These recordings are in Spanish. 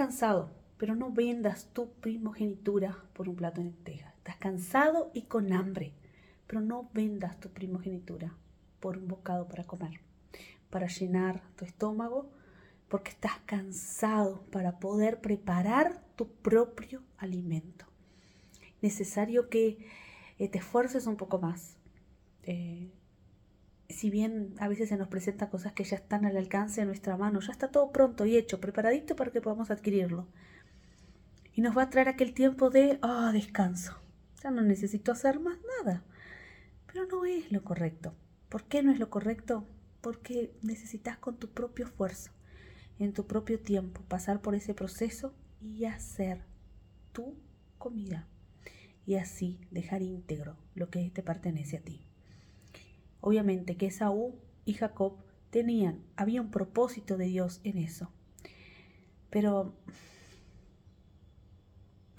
cansado, pero no vendas tu primogenitura por un plato de lentejas. Estás cansado y con hambre, pero no vendas tu primogenitura por un bocado para comer, para llenar tu estómago, porque estás cansado para poder preparar tu propio alimento. Necesario que eh, te esfuerces un poco más. Eh, si bien a veces se nos presentan cosas que ya están al alcance de nuestra mano, ya está todo pronto y hecho, preparadito para que podamos adquirirlo y nos va a traer aquel tiempo de, ah, descanso. Ya no necesito hacer más nada. Pero no es lo correcto. ¿Por qué no es lo correcto? Porque necesitas con tu propio esfuerzo, en tu propio tiempo, pasar por ese proceso y hacer tu comida. Y así dejar íntegro lo que te pertenece a ti. Obviamente que Esaú y Jacob tenían, había un propósito de Dios en eso. Pero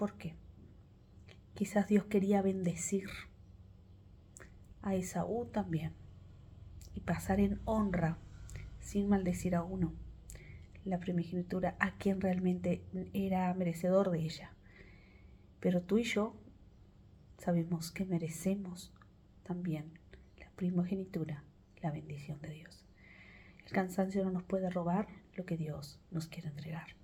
¿Por qué? Quizás Dios quería bendecir a Esaú también y pasar en honra sin maldecir a uno la primogenitura a quien realmente era merecedor de ella. Pero tú y yo sabemos que merecemos también primogenitura, la bendición de Dios. El cansancio no nos puede robar lo que Dios nos quiere entregar.